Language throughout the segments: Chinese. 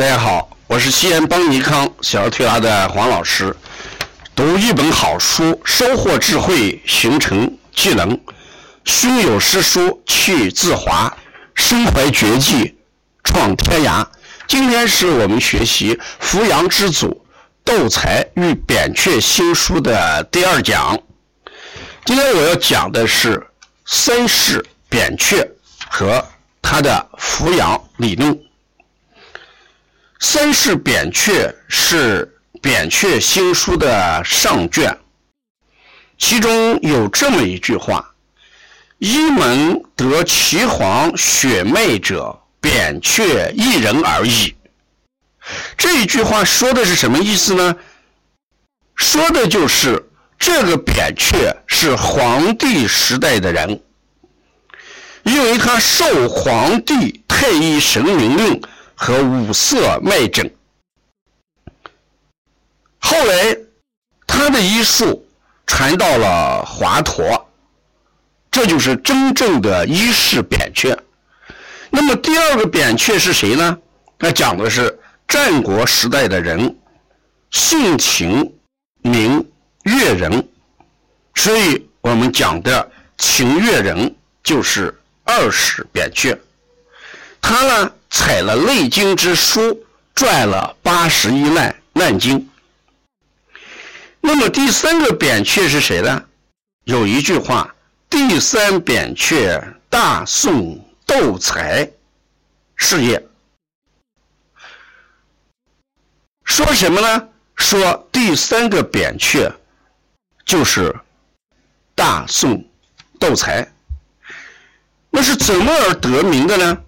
大家好，我是西安邦尼康小儿推拿的黄老师。读一本好书，收获智慧，形成技能。胸有诗书气自华，身怀绝技创天涯。今天是我们学习《扶阳之祖斗才与扁鹊新书》的第二讲。今天我要讲的是三世扁鹊和他的扶阳理论。三世扁鹊是扁鹊新书的上卷，其中有这么一句话：“一门得岐黄血脉者，扁鹊一人而已。”这一句话说的是什么意思呢？说的就是这个扁鹊是皇帝时代的人，因为他受皇帝太医神明令。和五色脉诊，后来他的医术传到了华佗，这就是真正的医世扁鹊。那么第二个扁鹊是谁呢？他讲的是战国时代的人，姓秦，名越人，所以我们讲的秦越人就是二世扁鹊。他呢？采了《内经》之书，撰了八十一难难经。那么第三个扁鹊是谁呢？有一句话：“第三扁鹊，大宋斗才事业。”说什么呢？说第三个扁鹊就是大宋斗才。那是怎么而得名的呢？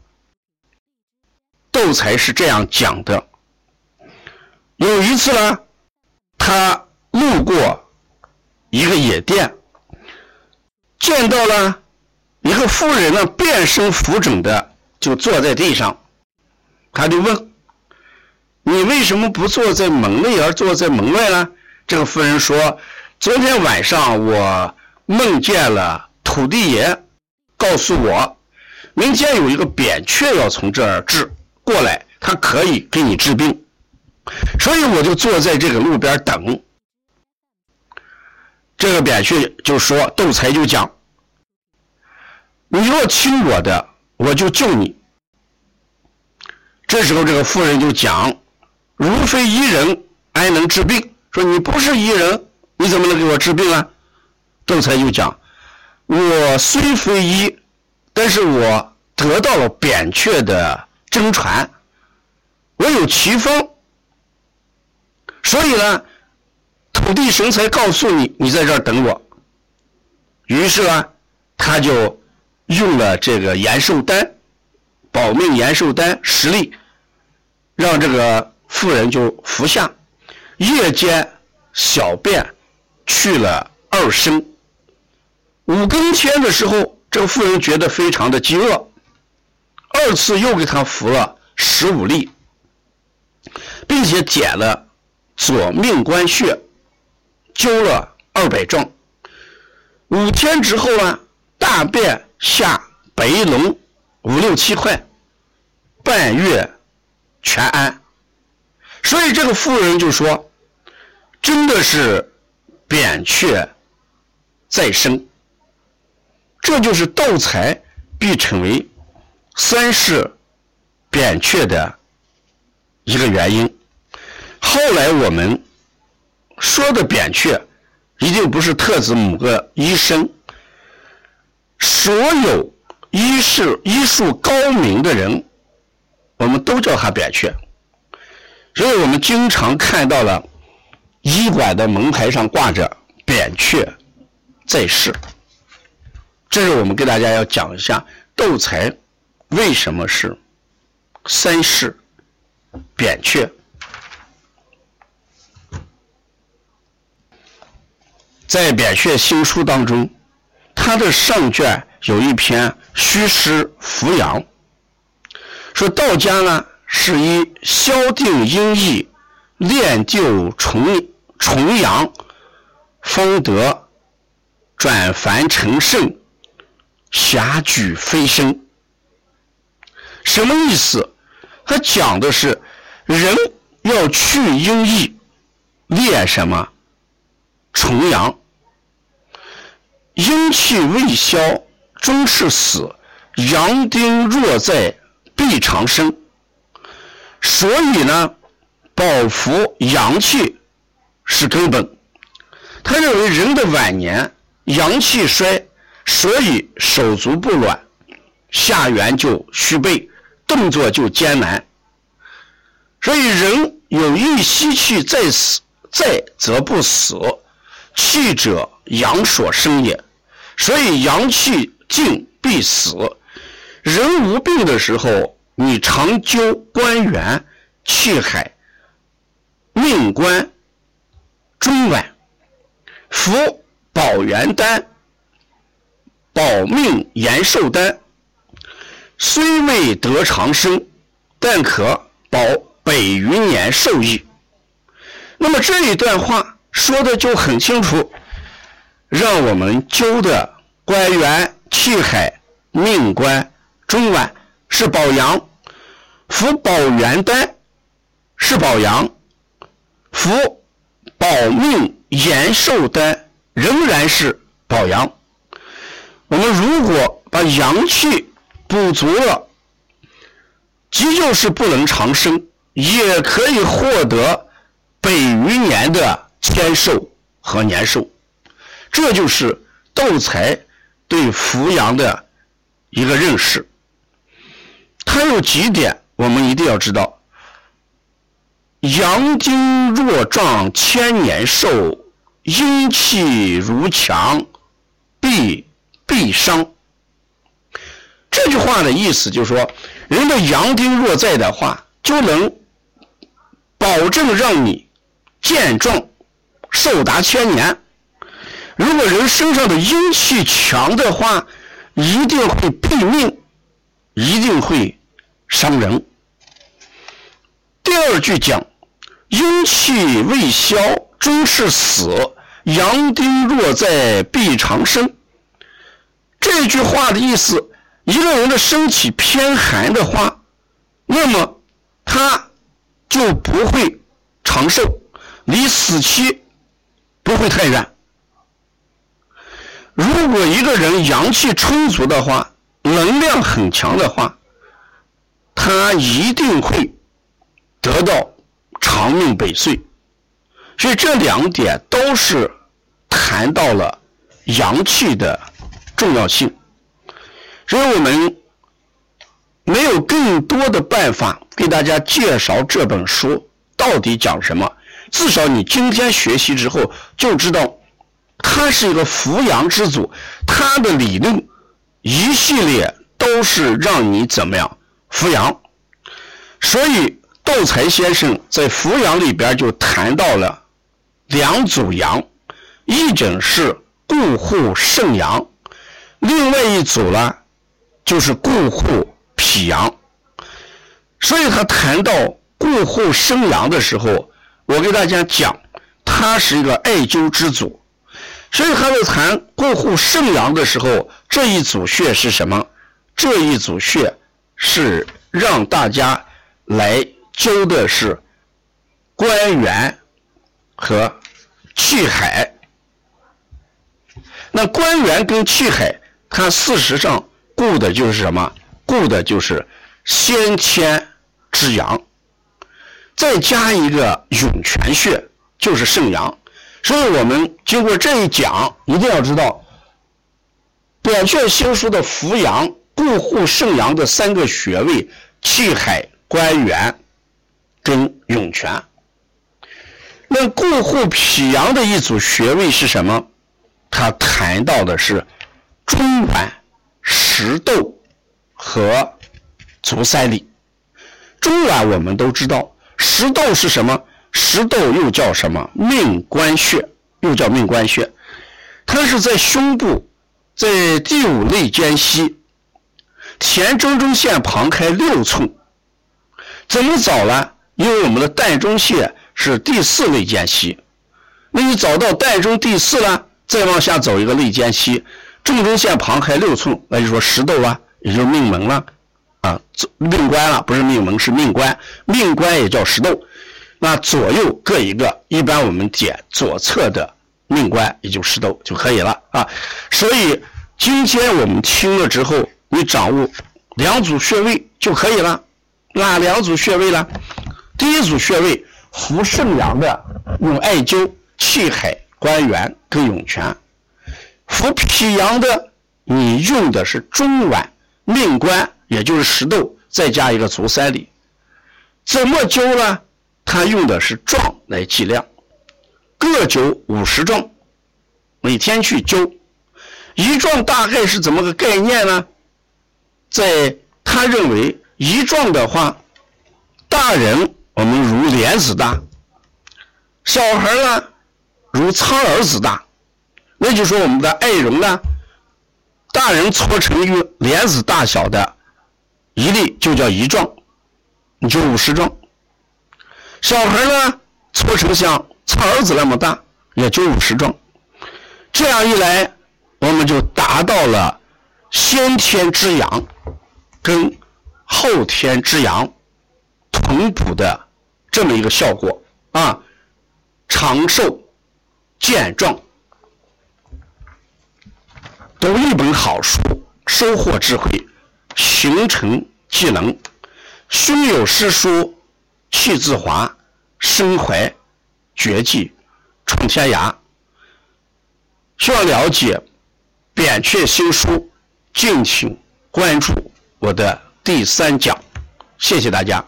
斗才是这样讲的：有一次呢，他路过一个野店，见到了一个妇人呢，遍身浮肿的，就坐在地上。他就问：“你为什么不坐在门内，而坐在门外呢？”这个妇人说：“昨天晚上我梦见了土地爷，告诉我，明天有一个扁鹊要从这儿治。”过来，他可以给你治病，所以我就坐在这个路边等。这个扁鹊就说：“斗才就讲，你若亲我的，我就救你。”这时候，这个妇人就讲：“如非医人，安能治病？”说：“你不是医人，你怎么能给我治病啊？”斗才就讲：“我虽非医，但是我得到了扁鹊的。”真传，我有奇方，所以呢，土地神才告诉你，你在这儿等我。于是呢，他就用了这个延寿丹，保命延寿丹十粒，让这个妇人就服下，夜间小便去了二升。五更天的时候，这个妇人觉得非常的饥饿。二次又给他服了十五粒，并且减了左命关穴，灸了二百壮。五天之后呢，大便下白脓五六七块，半月全安。所以这个妇人就说：“真的是扁鹊再生，这就是斗才必成为。”三是扁鹊的一个原因。后来我们说的扁鹊，一定不是特指某个医生。所有医术医术高明的人，我们都叫他扁鹊。所以我们经常看到了医馆的门牌上挂着“扁鹊在世”。这是我们给大家要讲一下斗才。为什么是三世扁鹊？在扁鹊新书当中，他的上卷有一篇《虚师扶阳》，说道家呢是以消定阴翳、练就重重阳，方得转凡成圣、侠举飞升。什么意思？他讲的是，人要去阴翳，练什么？重阳。阴气未消，终是死；阳丁若在，必长生。所以呢，保服阳气是根本。他认为人的晚年阳气衰，所以手足不软，下元就虚背，动作就艰难。所以人有一息气在死，在则不死。气者，阳所生也。所以阳气尽必死。人无病的时候，你常灸关元、气海、命关、中脘，服保元丹、保命延寿丹，虽未得长生，但可保百余年寿益。那么这一段话说的就很清楚。让我们灸的关元、气海、命关、中脘是保阳，服保元丹是保阳，服保命延寿丹仍然是保阳。我们如果把阳气补足了，即就是不能长生，也可以获得百余年的天寿和年寿。这就是斗才对扶阳的一个认识。它有几点，我们一定要知道：阳精若壮，千年寿；阴气如强，必必伤。这句话的意思就是说，人的阳丁若在的话，就能保证让你健壮、寿达千年。如果人身上的阴气强的话，一定会毙命，一定会伤人。第二句讲，阴气未消，终是死；阳丁若在，必长生。这句话的意思，一个人的身体偏寒的话，那么他就不会长寿，离死期不会太远。如果一个人阳气充足的话，能量很强的话，他一定会得到长命百岁。所以这两点都是谈到了阳气的重要性。所以我们没有更多的办法给大家介绍这本书到底讲什么，至少你今天学习之后就知道。他是一个扶阳之祖，他的理论一系列都是让你怎么样扶阳，所以道才先生在扶阳里边就谈到了两组阳，一种是固护肾阳，另外一组呢就是固护脾阳。所以他谈到固护肾阳的时候，我给大家讲，他是一个艾灸之祖。所以他在谈固护肾阳的时候，这一组穴是什么？这一组穴是让大家来灸的是关元和气海。那关元跟气海，它事实上固的就是什么？固的就是先天之阳，再加一个涌泉穴，就是肾阳。所以我们经过这一讲，一定要知道《表卷新书》的扶阳、固护肾阳的三个穴位：气海、关元跟涌泉。那固护脾阳的一组穴位是什么？他谈到的是中脘、石豆和足三里。中脘我们都知道，石窦是什么？石窦又叫什么？命关穴，又叫命关穴。它是在胸部，在第五肋间隙，前中中线旁开六寸。怎么找呢？因为我们的膻中穴是第四肋间隙，那你找到膻中第四了，再往下走一个肋间隙，正中线旁开六寸，那就说石窦啊，也就是命门了。啊，命官了，不是命门，是命官。命官也叫石斗，那左右各一个，一般我们点左侧的命官，也就石斗就可以了啊。所以今天我们听了之后，你掌握两组穴位就可以了。哪两组穴位呢？第一组穴位扶肾阳的，用艾灸气海、关元跟涌泉；扶脾阳的，你用的是中脘、命关。也就是石豆，再加一个足三里，怎么灸呢？他用的是壮来计量，各灸五十壮，每天去灸。一壮大概是怎么个概念呢？在他认为，一壮的话，大人我们如莲子大，小孩呢如苍耳子大，那就说我们的艾绒呢，大人搓成一个莲子大小的。一粒就叫一壮，你就五十壮。小孩呢，搓成像苍耳子那么大，也就五十壮。这样一来，我们就达到了先天之阳跟后天之阳同补的这么一个效果啊，长寿健壮。读一本好书，收获智慧。形成技能，胸有诗书气自华，身怀绝技闯天涯。需要了解扁鹊新书，敬请关注我的第三讲。谢谢大家。